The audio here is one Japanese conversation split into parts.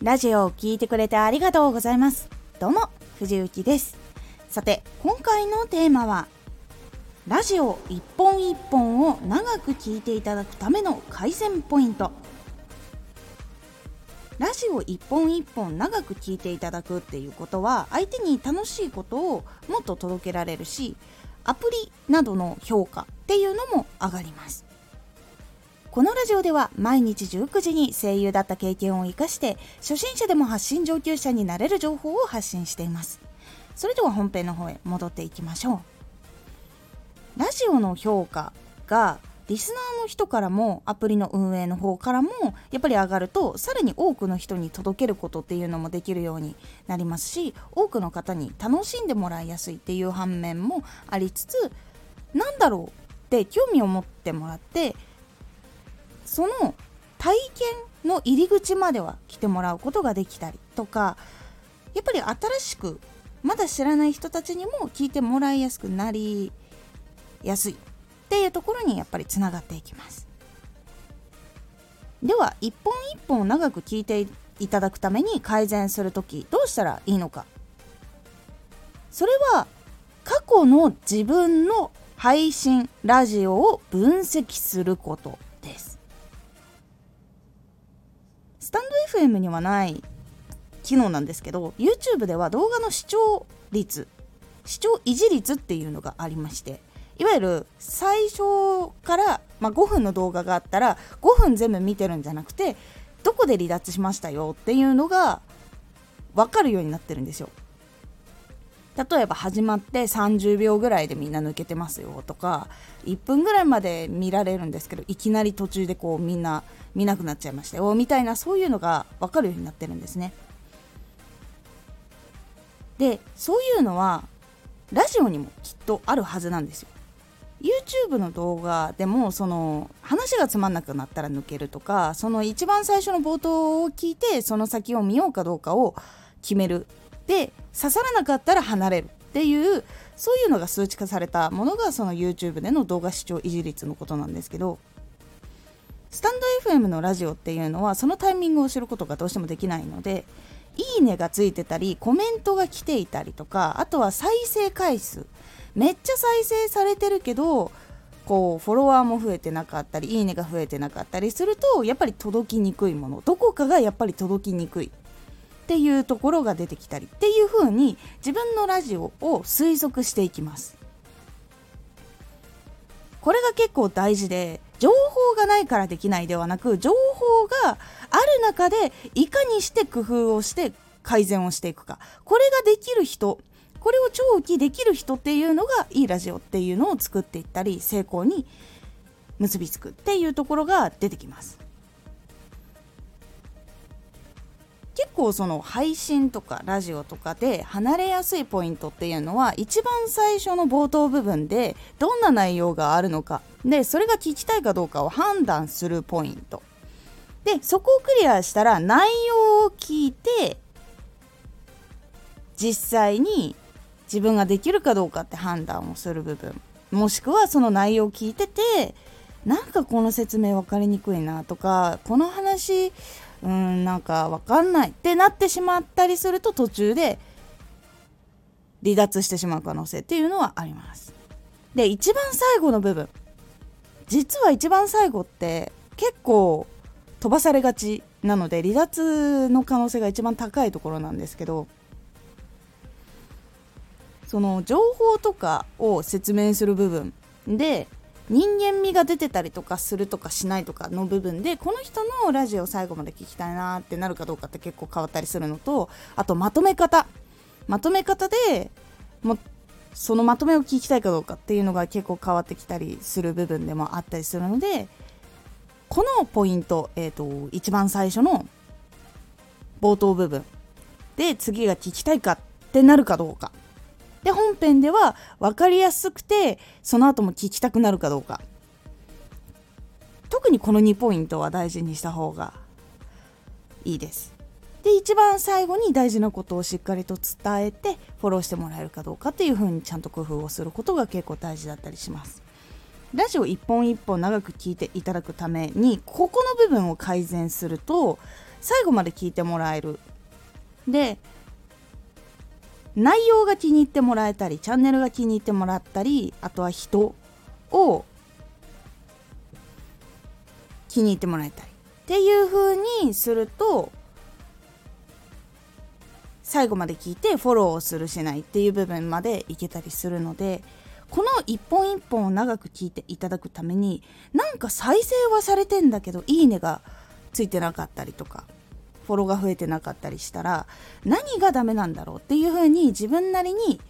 ラジオを聴いてくれてありがとうございます。どうも藤幸です。さて今回のテーマはラジオ一本一本を長く聞いていただくための改善ポイント。ラジオ一本一本長く聞いていただくっていうことは相手に楽しいことをもっと届けられるしアプリなどの評価っていうのも上がります。このラジオでは毎日19時に声優だった経験を生かして初心者でも発信上級者になれる情報を発信しています。それでは本編の方へ戻っていきましょう。ラジオの評価がリスナーの人からもアプリの運営の方からもやっぱり上がるとさらに多くの人に届けることっていうのもできるようになりますし多くの方に楽しんでもらいやすいっていう反面もありつつなんだろうって興味を持ってもらってその体験の入り口までは来てもらうことができたりとかやっぱり新しくまだ知らない人たちにも聞いてもらいやすくなりやすいっていうところにやっぱりつながっていきます。では一本一本長く聞いていただくために改善する時どうしたらいいのか。それは過去の自分の配信ラジオを分析すること。FM にはない機能なんですけど YouTube では動画の視聴率視聴維持率っていうのがありましていわゆる最初から、まあ、5分の動画があったら5分全部見てるんじゃなくてどこで離脱しましたよっていうのが分かるようになってるんですよ。例えば始まって30秒ぐらいでみんな抜けてますよとか1分ぐらいまで見られるんですけどいきなり途中でこうみんな見なくなっちゃいましたよみたいなそういうのが分かるようになってるんですね。でそういうのはラジオにもきっとあるはずなんですよ。YouTube の動画でもその話がつまんなくなったら抜けるとかその一番最初の冒頭を聞いてその先を見ようかどうかを決めるで刺さらなかったら離れるっていうそういうのが数値化されたものがその YouTube での動画視聴維持率のことなんですけどスタンド FM のラジオっていうのはそのタイミングを知ることがどうしてもできないのでいいねがついてたりコメントが来ていたりとかあとは再生回数。めっちゃ再生されてるけどこうフォロワーも増えてなかったりいいねが増えてなかったりするとやっぱり届きにくいもの。どこかがやっぱり届きにくい。っていうところが出てきたりっていう風に自分のラジオを推測していきます。これが結構大事で情報がないからできないではなく情報がある中でいかにして工夫をして改善をしていくか。これができる人これを長期できる人っていうのがいいラジオっていうのを作っていったり成功に結びつくっていうところが出てきます。結構その配信とかラジオとかで離れやすいポイントっていうのは一番最初の冒頭部分でどんな内容があるのか。でそれが聞きたいかどうかを判断するポイント。でそこをクリアしたら内容を聞いて実際に自分ができるかどうかって判断をする部分。もしくはその内容を聞いててなんかこの説明分かりにくいなとかこの話うんなんか分かんないってなってしまったりすると途中で離脱してしまう可能性っていうのはあります。で一番最後の部分実は一番最後って結構飛ばされがちなので離脱の可能性が一番高いところなんですけどその情報とかを説明する部分で人間味が出てたりとかするとかしないとかの部分でこの人のラジオを最後まで聞きたいなってなるかどうかって結構変わったりするのとあとまとめ方。まとめ方でもそのまとめを聞きたいかどうかっていうのが結構変わってきたりする部分でもあったりするのでこのポイント、えーと、一番最初の冒頭部分で次が聞きたいかってなるかどうか。で本編では分かりやすくてその後も聞きたくなるかどうか。特にこの2ポイントは大事にした方がいいです。で一番最後に大事なことをしっかりと伝えてフォローしてもらえるかどうかっていう風にちゃんと工夫をすることが結構大事だったりします。ラジオ一本一本長く聞いていただくためにここの部分を改善すると最後まで聞いてもらえる。で内容が気に入ってもらえたりチャンネルが気に入ってもらったりあとは人を気に入ってもらえたり。っていう風にすると最後まで聞いてフォローをするしないっていう部分までいけたりするのでこの一本一本を長く聞いていただくためになんか再生はされてんだけどいいねがついてなかったりとかフォローが増えてなかったりしたら何がダメなんだろうっていうふうに自分なりに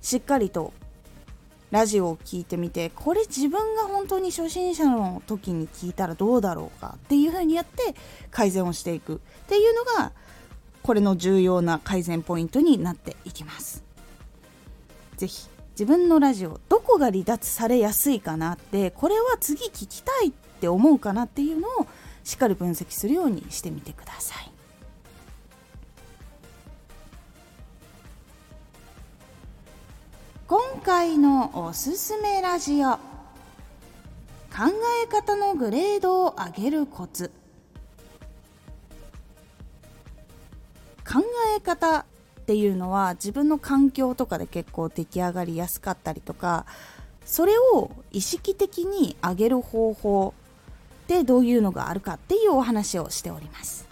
しっかりとラジオを聞いてみてこれ自分が本当に初心者の時に聞いたらどうだろうかっていうふうにやって改善をしていくっていうのがこれの重要な改善ポイントになっていきます。ぜひ自分のラジオどこが離脱されやすいかなってこれは次聞きたいって思うかなっていうのをしっかり分析するようにしてみてください。回のおすすめラジオ。考え方のグレードを上げるコツ。考え方っていうのは自分の環境とかで結構出来上がりやすかったりとかそれを意識的に上げる方法でどういうのがあるかっていうお話をしております。